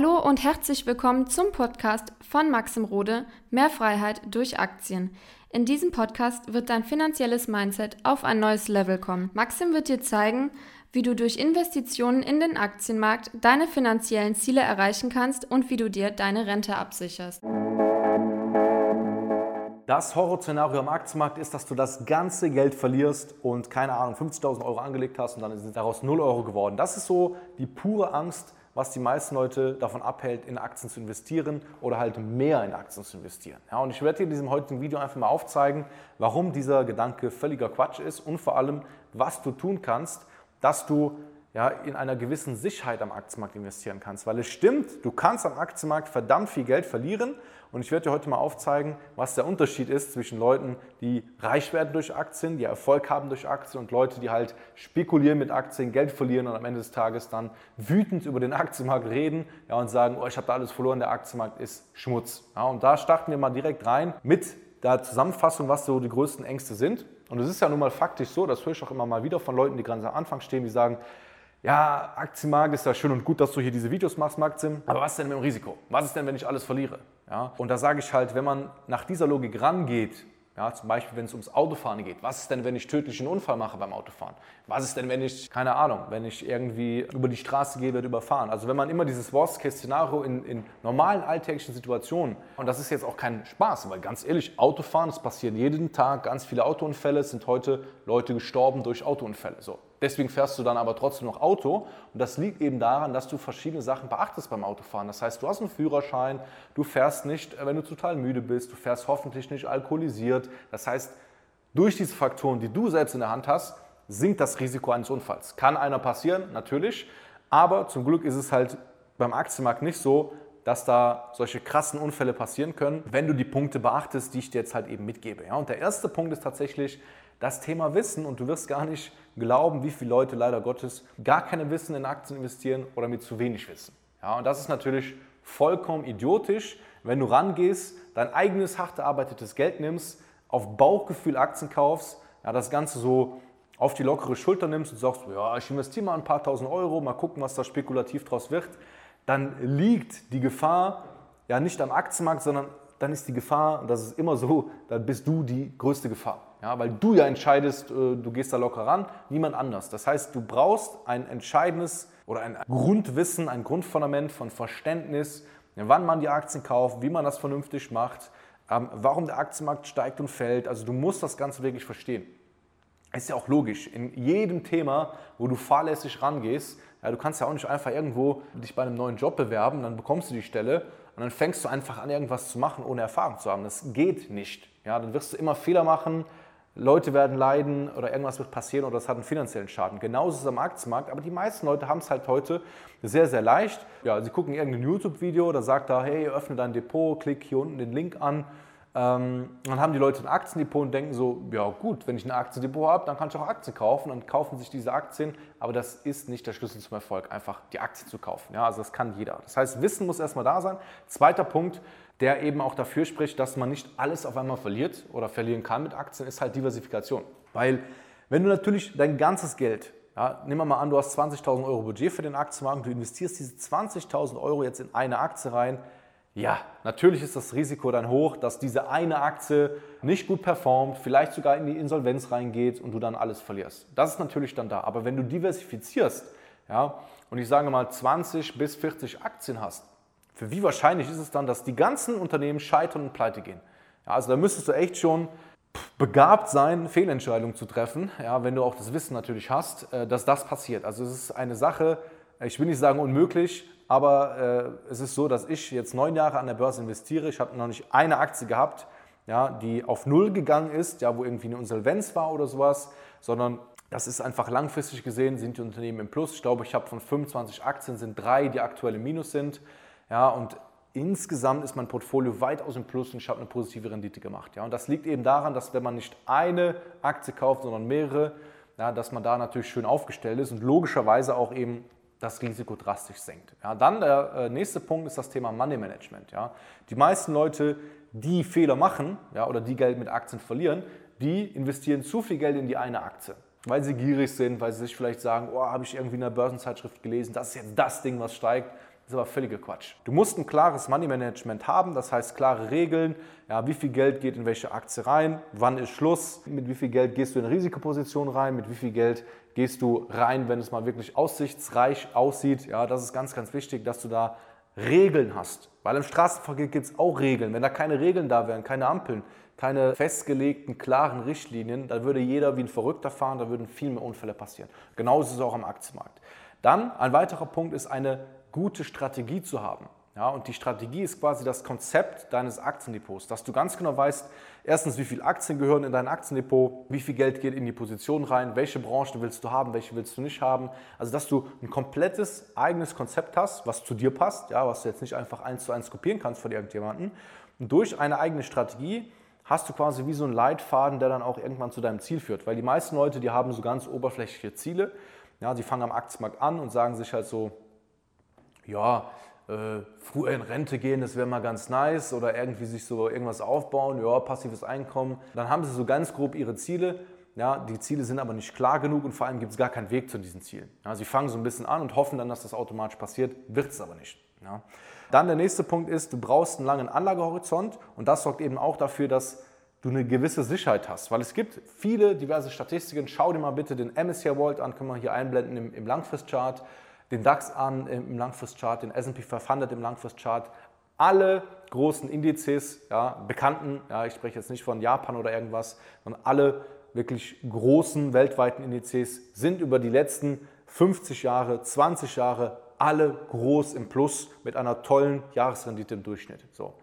Hallo und herzlich willkommen zum Podcast von Maxim Rode Mehr Freiheit durch Aktien. In diesem Podcast wird dein finanzielles Mindset auf ein neues Level kommen. Maxim wird dir zeigen, wie du durch Investitionen in den Aktienmarkt deine finanziellen Ziele erreichen kannst und wie du dir deine Rente absicherst. Das Horrorszenario am Aktienmarkt ist, dass du das ganze Geld verlierst und keine Ahnung, 50.000 Euro angelegt hast und dann sind daraus 0 Euro geworden. Das ist so die pure Angst, was die meisten Leute davon abhält, in Aktien zu investieren oder halt mehr in Aktien zu investieren. Ja, und ich werde dir in diesem heutigen Video einfach mal aufzeigen, warum dieser Gedanke völliger Quatsch ist und vor allem, was du tun kannst, dass du ja, in einer gewissen Sicherheit am Aktienmarkt investieren kannst. Weil es stimmt, du kannst am Aktienmarkt verdammt viel Geld verlieren. Und ich werde dir heute mal aufzeigen, was der Unterschied ist zwischen Leuten, die reich werden durch Aktien, die Erfolg haben durch Aktien und Leute, die halt spekulieren mit Aktien, Geld verlieren und am Ende des Tages dann wütend über den Aktienmarkt reden ja, und sagen, oh, ich habe da alles verloren, der Aktienmarkt ist Schmutz. Ja, und da starten wir mal direkt rein mit der Zusammenfassung, was so die größten Ängste sind. Und es ist ja nun mal faktisch so, das höre ich auch immer mal wieder von Leuten, die ganz am Anfang stehen, die sagen, ja, Aktienmarkt ist ja schön und gut, dass du hier diese Videos machst, Maxim, aber was ist denn mit dem Risiko? Was ist denn, wenn ich alles verliere? Ja? Und da sage ich halt, wenn man nach dieser Logik rangeht, ja, zum Beispiel, wenn es ums Autofahren geht. Was ist denn, wenn ich tödlichen Unfall mache beim Autofahren? Was ist denn, wenn ich, keine Ahnung, wenn ich irgendwie über die Straße gehe, werde überfahren? Also wenn man immer dieses Worst-Case-Szenario in, in, normalen alltäglichen Situationen, und das ist jetzt auch kein Spaß, weil ganz ehrlich, Autofahren, es passieren jeden Tag ganz viele Autounfälle, es sind heute Leute gestorben durch Autounfälle. So. Deswegen fährst du dann aber trotzdem noch Auto. Und das liegt eben daran, dass du verschiedene Sachen beachtest beim Autofahren. Das heißt, du hast einen Führerschein, du fährst nicht, wenn du total müde bist, du fährst hoffentlich nicht alkoholisiert. Das heißt, durch diese Faktoren, die du selbst in der Hand hast, sinkt das Risiko eines Unfalls. Kann einer passieren, natürlich. Aber zum Glück ist es halt beim Aktienmarkt nicht so, dass da solche krassen Unfälle passieren können, wenn du die Punkte beachtest, die ich dir jetzt halt eben mitgebe. Ja, und der erste Punkt ist tatsächlich das Thema Wissen und du wirst gar nicht glauben, wie viele Leute leider Gottes gar keine Wissen in Aktien investieren oder mit zu wenig Wissen. Ja, und das ist natürlich vollkommen idiotisch, wenn du rangehst, dein eigenes hart erarbeitetes Geld nimmst, auf Bauchgefühl Aktien kaufst, ja, das Ganze so auf die lockere Schulter nimmst und sagst, ja, ich investiere mal ein paar tausend Euro, mal gucken, was da spekulativ draus wird, dann liegt die Gefahr ja nicht am Aktienmarkt, sondern dann ist die Gefahr, und das ist immer so, dann bist du die größte Gefahr. Ja, weil du ja entscheidest, äh, du gehst da locker ran, niemand anders. Das heißt, du brauchst ein entscheidendes oder ein Grundwissen, ein Grundfundament von Verständnis, wann man die Aktien kauft, wie man das vernünftig macht, ähm, warum der Aktienmarkt steigt und fällt. Also du musst das Ganze wirklich verstehen. Ist ja auch logisch. In jedem Thema, wo du fahrlässig rangehst, ja, du kannst ja auch nicht einfach irgendwo dich bei einem neuen Job bewerben, dann bekommst du die Stelle und dann fängst du einfach an, irgendwas zu machen, ohne Erfahrung zu haben. Das geht nicht. Ja, dann wirst du immer Fehler machen, Leute werden leiden oder irgendwas wird passieren oder es hat einen finanziellen Schaden. Genauso ist es am Aktienmarkt, aber die meisten Leute haben es halt heute sehr, sehr leicht. Ja, sie gucken irgendein YouTube-Video, da sagt er, hey, öffne dein Depot, klick hier unten den Link an. Ähm, dann haben die Leute ein Aktiendepot und denken so, ja gut, wenn ich ein Aktiendepot habe, dann kann ich auch Aktien kaufen und kaufen sich diese Aktien. Aber das ist nicht der Schlüssel zum Erfolg, einfach die Aktien zu kaufen. Ja, also das kann jeder. Das heißt, Wissen muss erstmal da sein. Zweiter Punkt, der eben auch dafür spricht, dass man nicht alles auf einmal verliert oder verlieren kann mit Aktien, ist halt Diversifikation. Weil wenn du natürlich dein ganzes Geld, ja, nehmen wir mal an, du hast 20.000 Euro Budget für den Aktienmarkt, du investierst diese 20.000 Euro jetzt in eine Aktie rein, ja, natürlich ist das Risiko dann hoch, dass diese eine Aktie nicht gut performt, vielleicht sogar in die Insolvenz reingeht und du dann alles verlierst. Das ist natürlich dann da. Aber wenn du diversifizierst, ja, und ich sage mal 20 bis 40 Aktien hast, für wie wahrscheinlich ist es dann, dass die ganzen Unternehmen scheitern und pleite gehen? Ja, also da müsstest du echt schon begabt sein, Fehlentscheidungen zu treffen, ja, wenn du auch das Wissen natürlich hast, äh, dass das passiert. Also es ist eine Sache, ich will nicht sagen unmöglich, aber äh, es ist so, dass ich jetzt neun Jahre an der Börse investiere. Ich habe noch nicht eine Aktie gehabt, ja, die auf Null gegangen ist, ja, wo irgendwie eine Insolvenz war oder sowas, sondern das ist einfach langfristig gesehen, sind die Unternehmen im Plus. Ich glaube, ich habe von 25 Aktien sind drei, die aktuell im Minus sind. Ja, und insgesamt ist mein Portfolio weitaus im Plus und ich habe eine positive Rendite gemacht. Ja, und das liegt eben daran, dass wenn man nicht eine Aktie kauft, sondern mehrere, ja, dass man da natürlich schön aufgestellt ist und logischerweise auch eben das Risiko drastisch senkt. Ja, dann der äh, nächste Punkt ist das Thema Money Management. Ja. Die meisten Leute, die Fehler machen ja, oder die Geld mit Aktien verlieren, die investieren zu viel Geld in die eine Aktie, weil sie gierig sind, weil sie sich vielleicht sagen, oh, habe ich irgendwie in einer Börsenzeitschrift gelesen, das ist jetzt das Ding, was steigt ist aber völliger Quatsch. Du musst ein klares Money Management haben, das heißt klare Regeln, ja, wie viel Geld geht in welche Aktie rein, wann ist Schluss, mit wie viel Geld gehst du in Risikoposition rein, mit wie viel Geld gehst du rein, wenn es mal wirklich aussichtsreich aussieht. Ja, das ist ganz, ganz wichtig, dass du da Regeln hast. Weil im Straßenverkehr gibt es auch Regeln. Wenn da keine Regeln da wären, keine Ampeln, keine festgelegten, klaren Richtlinien, dann würde jeder wie ein Verrückter fahren, da würden viel mehr Unfälle passieren. Genauso ist es auch am Aktienmarkt. Dann ein weiterer Punkt ist eine gute Strategie zu haben. Ja, und die Strategie ist quasi das Konzept deines Aktiendepots, dass du ganz genau weißt, erstens, wie viele Aktien gehören in dein Aktiendepot, wie viel Geld geht in die Position rein, welche Branchen willst du haben, welche willst du nicht haben. Also, dass du ein komplettes eigenes Konzept hast, was zu dir passt, ja, was du jetzt nicht einfach eins zu eins kopieren kannst von irgendjemandem. Und durch eine eigene Strategie hast du quasi wie so einen Leitfaden, der dann auch irgendwann zu deinem Ziel führt. Weil die meisten Leute, die haben so ganz oberflächliche Ziele. Ja, sie fangen am Aktienmarkt an und sagen sich halt so, ja, äh, früher in Rente gehen, das wäre mal ganz nice oder irgendwie sich so irgendwas aufbauen, ja, passives Einkommen. Dann haben sie so ganz grob ihre Ziele. Ja, die Ziele sind aber nicht klar genug und vor allem gibt es gar keinen Weg zu diesen Zielen. Ja, sie fangen so ein bisschen an und hoffen dann, dass das automatisch passiert, wird es aber nicht. Ja. Dann der nächste Punkt ist, du brauchst einen langen Anlagehorizont und das sorgt eben auch dafür, dass du eine gewisse Sicherheit hast. Weil es gibt viele diverse Statistiken. Schau dir mal bitte den MSCI World an, können wir hier einblenden im, im Langfristchart den DAX an im Langfristchart, den S&P 500 im Langfristchart. Alle großen Indizes, ja, bekannten, ja, ich spreche jetzt nicht von Japan oder irgendwas, sondern alle wirklich großen weltweiten Indizes sind über die letzten 50 Jahre, 20 Jahre alle groß im Plus mit einer tollen Jahresrendite im Durchschnitt. So.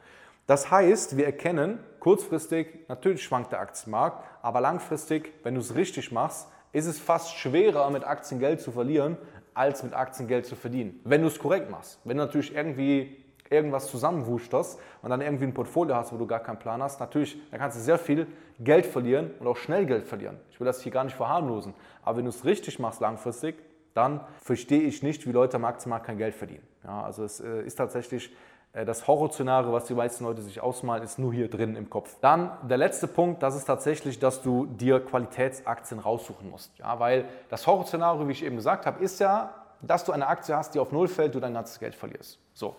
Das heißt, wir erkennen kurzfristig, natürlich schwankt der Aktienmarkt, aber langfristig, wenn du es richtig machst, ist es fast schwerer, mit Aktien Geld zu verlieren, als mit Aktien Geld zu verdienen. Wenn du es korrekt machst. Wenn du natürlich irgendwie irgendwas zusammenwuschterst und dann irgendwie ein Portfolio hast, wo du gar keinen Plan hast, natürlich, dann kannst du sehr viel Geld verlieren und auch schnell Geld verlieren. Ich will das hier gar nicht verharmlosen. Aber wenn du es richtig machst langfristig, dann verstehe ich nicht, wie Leute am Aktienmarkt kein Geld verdienen. Ja, also es äh, ist tatsächlich das Horrorszenario, was die meisten Leute sich ausmalen, ist nur hier drin im Kopf. Dann der letzte Punkt, das ist tatsächlich, dass du dir Qualitätsaktien raussuchen musst. Ja, weil das Horrorszenario, wie ich eben gesagt habe, ist ja, dass du eine Aktie hast, die auf Null fällt, du dein ganzes Geld verlierst. So.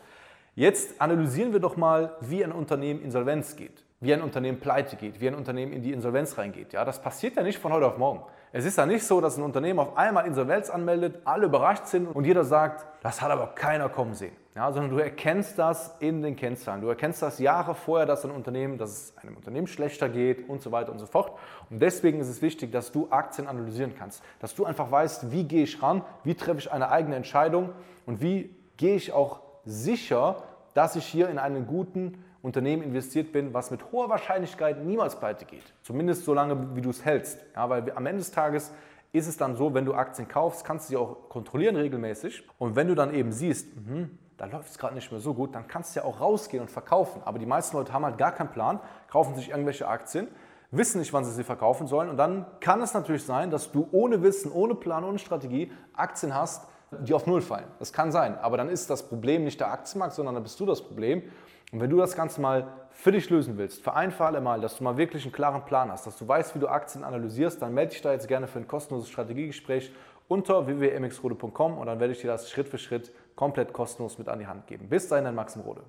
Jetzt analysieren wir doch mal, wie ein Unternehmen Insolvenz geht, wie ein Unternehmen pleite geht, wie ein Unternehmen in die Insolvenz reingeht. Ja, das passiert ja nicht von heute auf morgen. Es ist ja nicht so, dass ein Unternehmen auf einmal Insolvenz anmeldet, alle überrascht sind und jeder sagt, das hat aber keiner kommen sehen. Ja, sondern du erkennst das in den Kennzahlen. Du erkennst das Jahre vorher, dass ein Unternehmen, dass es einem Unternehmen schlechter geht und so weiter und so fort. Und deswegen ist es wichtig, dass du Aktien analysieren kannst. Dass du einfach weißt, wie gehe ich ran, wie treffe ich eine eigene Entscheidung und wie gehe ich auch sicher, dass ich hier in einen guten Unternehmen investiert bin, was mit hoher Wahrscheinlichkeit niemals pleite geht. Zumindest so lange, wie du es hältst. Ja, weil am Ende des Tages ist es dann so, wenn du Aktien kaufst, kannst du sie auch kontrollieren regelmäßig. Und wenn du dann eben siehst, mh, da läuft es gerade nicht mehr so gut, dann kannst du ja auch rausgehen und verkaufen. Aber die meisten Leute haben halt gar keinen Plan, kaufen sich irgendwelche Aktien, wissen nicht, wann sie sie verkaufen sollen. Und dann kann es natürlich sein, dass du ohne Wissen, ohne Plan, ohne Strategie Aktien hast, die auf Null fallen. Das kann sein. Aber dann ist das Problem nicht der Aktienmarkt, sondern dann bist du das Problem. Und wenn du das Ganze mal für dich lösen willst, für ein für alle Mal, dass du mal wirklich einen klaren Plan hast, dass du weißt, wie du Aktien analysierst, dann melde dich da jetzt gerne für ein kostenloses Strategiegespräch unter www.mxrode.com und dann werde ich dir das Schritt für Schritt komplett kostenlos mit an die Hand geben. Bis dahin, dein Maxim Rode.